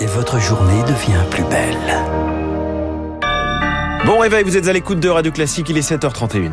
et votre journée devient plus belle. Bon réveil, vous êtes à l'écoute de Radio Classique, il est 7h31.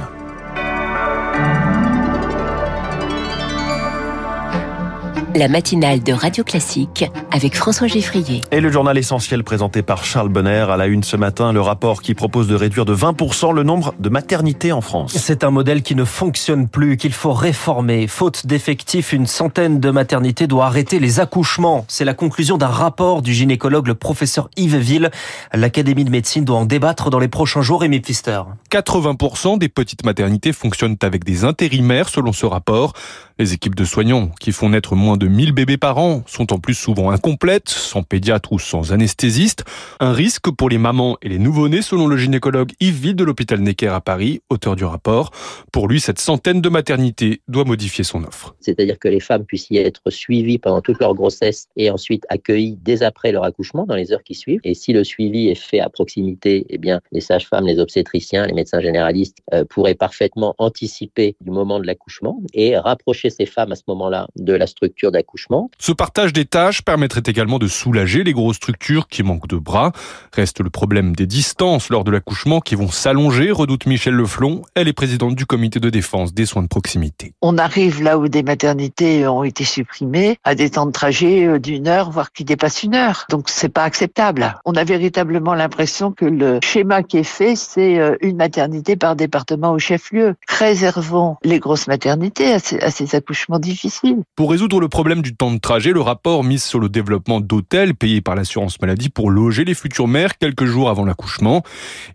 La matinale de Radio Classique avec François Geffrier. Et le journal essentiel présenté par Charles Bonner à la une ce matin, le rapport qui propose de réduire de 20% le nombre de maternités en France. C'est un modèle qui ne fonctionne plus, qu'il faut réformer. Faute d'effectifs, une centaine de maternités doit arrêter les accouchements. C'est la conclusion d'un rapport du gynécologue, le professeur Yves Ville. L'Académie de médecine doit en débattre dans les prochains jours. Et Pfister. 80% des petites maternités fonctionnent avec des intérimaires selon ce rapport. Les équipes de soignants qui font naître moins de 1000 bébés par an sont en plus souvent incomplètes, sans pédiatre ou sans anesthésiste. Un risque pour les mamans et les nouveau-nés selon le gynécologue Yves Ville de l'hôpital Necker à Paris, auteur du rapport. Pour lui, cette centaine de maternités doit modifier son offre. C'est-à-dire que les femmes puissent y être suivies pendant toute leur grossesse et ensuite accueillies dès après leur accouchement dans les heures qui suivent. Et si le suivi est fait à proximité, eh bien, les sages-femmes, les obstétriciens, les médecins généralistes euh, pourraient parfaitement anticiper du moment de l'accouchement et rapprocher ces femmes à ce moment-là de la structure d'accouchement. Ce partage des tâches permettrait également de soulager les grosses structures qui manquent de bras. Reste le problème des distances lors de l'accouchement qui vont s'allonger, redoute Michel Leflon. Elle est présidente du comité de défense des soins de proximité. On arrive là où des maternités ont été supprimées à des temps de trajet euh, d'une heure, voire qui dépassent une heure. Donc c'est pas acceptable. On a véritablement l'impression que le schéma qui est fait, c'est euh, une maternité par département au chef-lieu. Réservons les grosses maternités à ces, à ces accouchements difficiles. Pour résoudre le problème du temps de trajet, le rapport mise sur le développement d'hôtels payés par l'assurance maladie pour loger les futures mères quelques jours avant l'accouchement.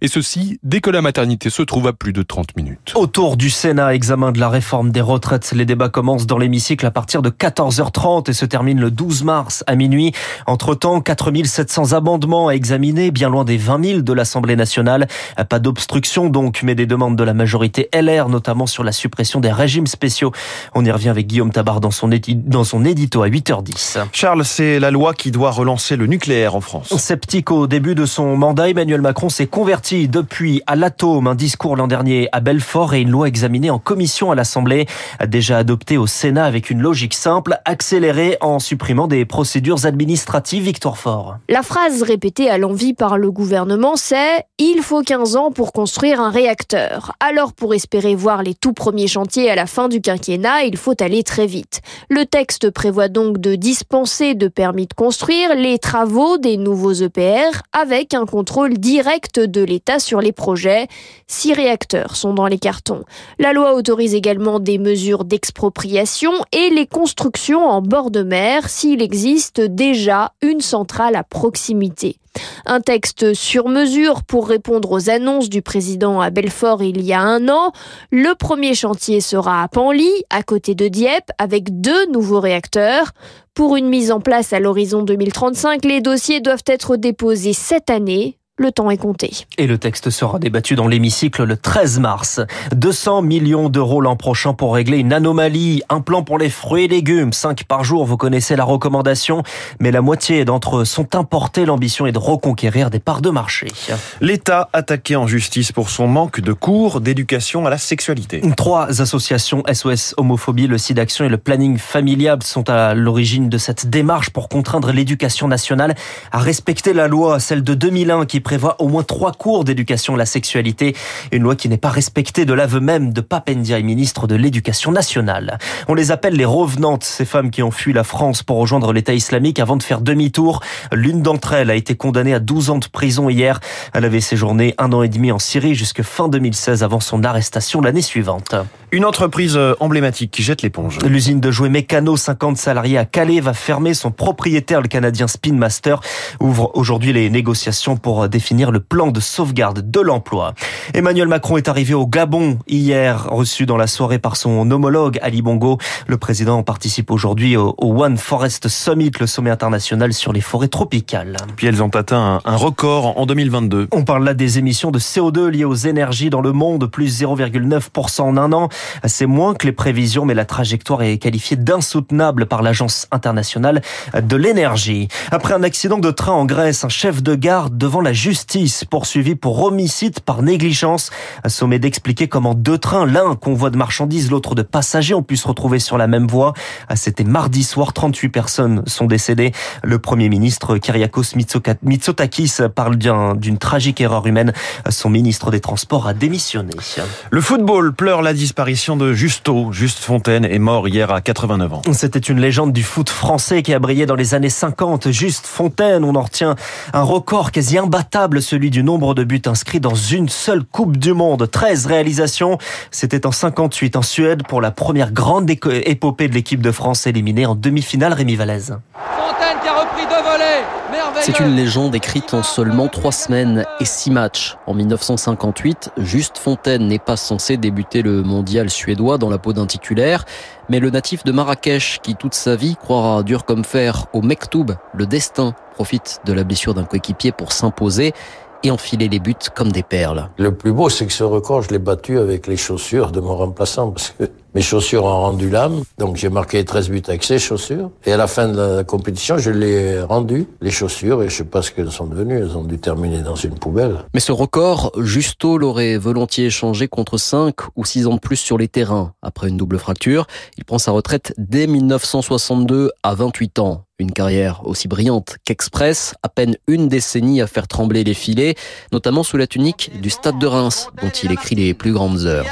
Et ceci dès que la maternité se trouve à plus de 30 minutes. Autour du Sénat, examen de la réforme des retraites. Les débats commencent dans l'hémicycle à partir de 14h30 et se terminent le 12 mars à minuit. Entre-temps, 4700 amendements à examiner, bien loin des 20 000 de l'Assemblée nationale. Pas d'obstruction donc, mais des demandes de la majorité LR, notamment sur la suppression des régimes spéciaux. On y revient avec Guillaume Tabar dans son, dans son édito à 8h10. Charles, c'est la loi qui doit relancer le nucléaire en France. Sceptique au début de son mandat, Emmanuel Macron s'est converti depuis à l'atome. Un discours l'an dernier à Belfort et une loi examinée en commission à l'Assemblée, déjà adoptée au Sénat avec une logique simple, accélérée en supprimant des procédures administratives. Victor Fort. La phrase répétée à l'envie par le gouvernement, c'est « Il faut 15 ans pour construire un réacteur ». Alors pour espérer voir les tout premiers chantiers à la fin du quinquennat, il faut aller très vite. Le texte prévoit donc de dispenser de permis de construire les travaux des nouveaux EPR avec un contrôle direct de l'État sur les projets. Six réacteurs sont dans les cartons. La loi autorise également des mesures d'expropriation et les constructions en bord de mer s'il existe déjà une centrale à proximité. Un texte sur mesure pour répondre aux annonces du président à Belfort il y a un an. Le premier chantier sera à Panly, à côté de Dieppe, avec deux nouveaux réacteurs. Pour une mise en place à l'horizon 2035, les dossiers doivent être déposés cette année le temps est compté. Et le texte sera débattu dans l'hémicycle le 13 mars. 200 millions d'euros l'an prochain pour régler une anomalie. Un plan pour les fruits et légumes. 5 par jour, vous connaissez la recommandation. Mais la moitié d'entre eux sont importés. L'ambition est de reconquérir des parts de marché. L'État attaqué en justice pour son manque de cours d'éducation à la sexualité. Trois associations SOS Homophobie, le SIDAction et le Planning Familial sont à l'origine de cette démarche pour contraindre l'éducation nationale à respecter la loi, celle de 2001 qui prévoit au moins trois cours d'éducation à la sexualité. Une loi qui n'est pas respectée de l'aveu même de Papendia, ministre de l'Éducation nationale. On les appelle les revenantes, ces femmes qui ont fui la France pour rejoindre l'État islamique avant de faire demi-tour. L'une d'entre elles a été condamnée à 12 ans de prison hier. Elle avait séjourné un an et demi en Syrie jusque fin 2016 avant son arrestation l'année suivante. Une entreprise emblématique qui jette l'éponge. L'usine de jouets Mécano, 50 salariés à Calais, va fermer. Son propriétaire, le Canadien Spin Master, ouvre aujourd'hui les négociations pour définir le plan de sauvegarde de l'emploi. Emmanuel Macron est arrivé au Gabon hier, reçu dans la soirée par son homologue Ali Bongo. Le président participe aujourd'hui au One Forest Summit, le sommet international sur les forêts tropicales. Puis elles ont atteint un record en 2022. On parle là des émissions de CO2 liées aux énergies dans le monde, plus 0,9% en un an. C'est moins que les prévisions, mais la trajectoire est qualifiée d'insoutenable par l'Agence internationale de l'énergie. Après un accident de train en Grèce, un chef de gare devant la justice, poursuivi pour homicide par négligence. Sommet d'expliquer comment deux trains, l'un convoi de marchandises, l'autre de passagers, ont pu se retrouver sur la même voie. C'était mardi soir, 38 personnes sont décédées. Le Premier ministre Kyriakos Mitsotakis parle d'une tragique erreur humaine. Son ministre des Transports a démissionné. Le football pleure la disparition de Justo. Juste Fontaine est mort hier à 89 ans. C'était une légende du foot français qui a brillé dans les années 50. Juste Fontaine, on en retient un record quasi imbattable, celui du nombre de buts inscrits dans une seule Coupe du Monde. 13 réalisations. C'était en 58 en Suède pour la première grande épopée de l'équipe de France éliminée en demi-finale Rémi Vallès. Fontaine qui a repris deux volets. C'est une légende écrite en seulement trois semaines et six matchs. En 1958, Juste Fontaine n'est pas censé débuter le mondial suédois dans la peau d'un titulaire, mais le natif de Marrakech, qui toute sa vie croira dur comme fer au Mektoub, le destin, profite de la blessure d'un coéquipier pour s'imposer et enfiler les buts comme des perles. Le plus beau, c'est que ce record, je l'ai battu avec les chaussures de mon remplaçant, parce que mes chaussures ont rendu l'âme. Donc j'ai marqué 13 buts avec ces chaussures. Et à la fin de la compétition, je l'ai rendu, les chaussures, et je sais pas ce qu'elles sont devenues. Elles ont dû terminer dans une poubelle. Mais ce record, Justo l'aurait volontiers échangé contre 5 ou 6 ans de plus sur les terrains. Après une double fracture, il prend sa retraite dès 1962 à 28 ans. Une carrière aussi brillante qu'Express, à peine une décennie à faire trembler les filets, notamment sous la tunique du Stade de Reims, dont il écrit les plus grandes heures.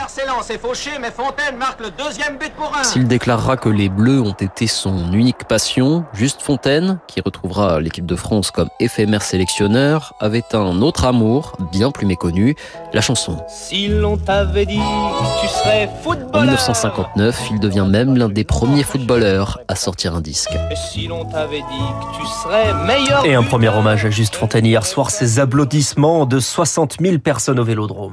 S'il déclarera que les Bleus ont été son unique passion, Juste Fontaine, qui retrouvera l'équipe de France comme éphémère sélectionneur, avait un autre amour, bien plus méconnu, la chanson. Si l'on t'avait dit tu serais footballeur. En 1959, il devient même l'un des premiers footballeurs à sortir un disque. si l'on dit que tu serais meilleur. Et un premier hommage à Juste Fontaine hier soir, ces applaudissements de 60 000 personnes au Vélodrome.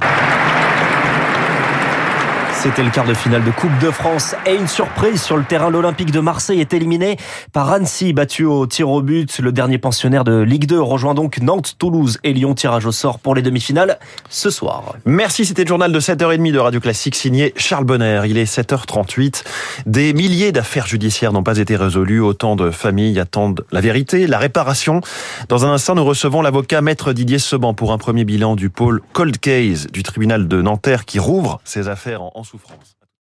C'était le quart de finale de Coupe de France et une surprise sur le terrain. L'Olympique de Marseille est éliminé par Annecy, battu au tir au but. Le dernier pensionnaire de Ligue 2 rejoint donc Nantes, Toulouse et Lyon. Tirage au sort pour les demi-finales ce soir. Merci, c'était le journal de 7h30 de Radio Classique signé Charles Bonner. Il est 7h38. Des milliers d'affaires judiciaires n'ont pas été résolues. Autant de familles attendent la vérité, la réparation. Dans un instant, nous recevons l'avocat maître Didier Seban pour un premier bilan du pôle Cold Case du tribunal de Nanterre qui rouvre ses affaires en, en souffrance.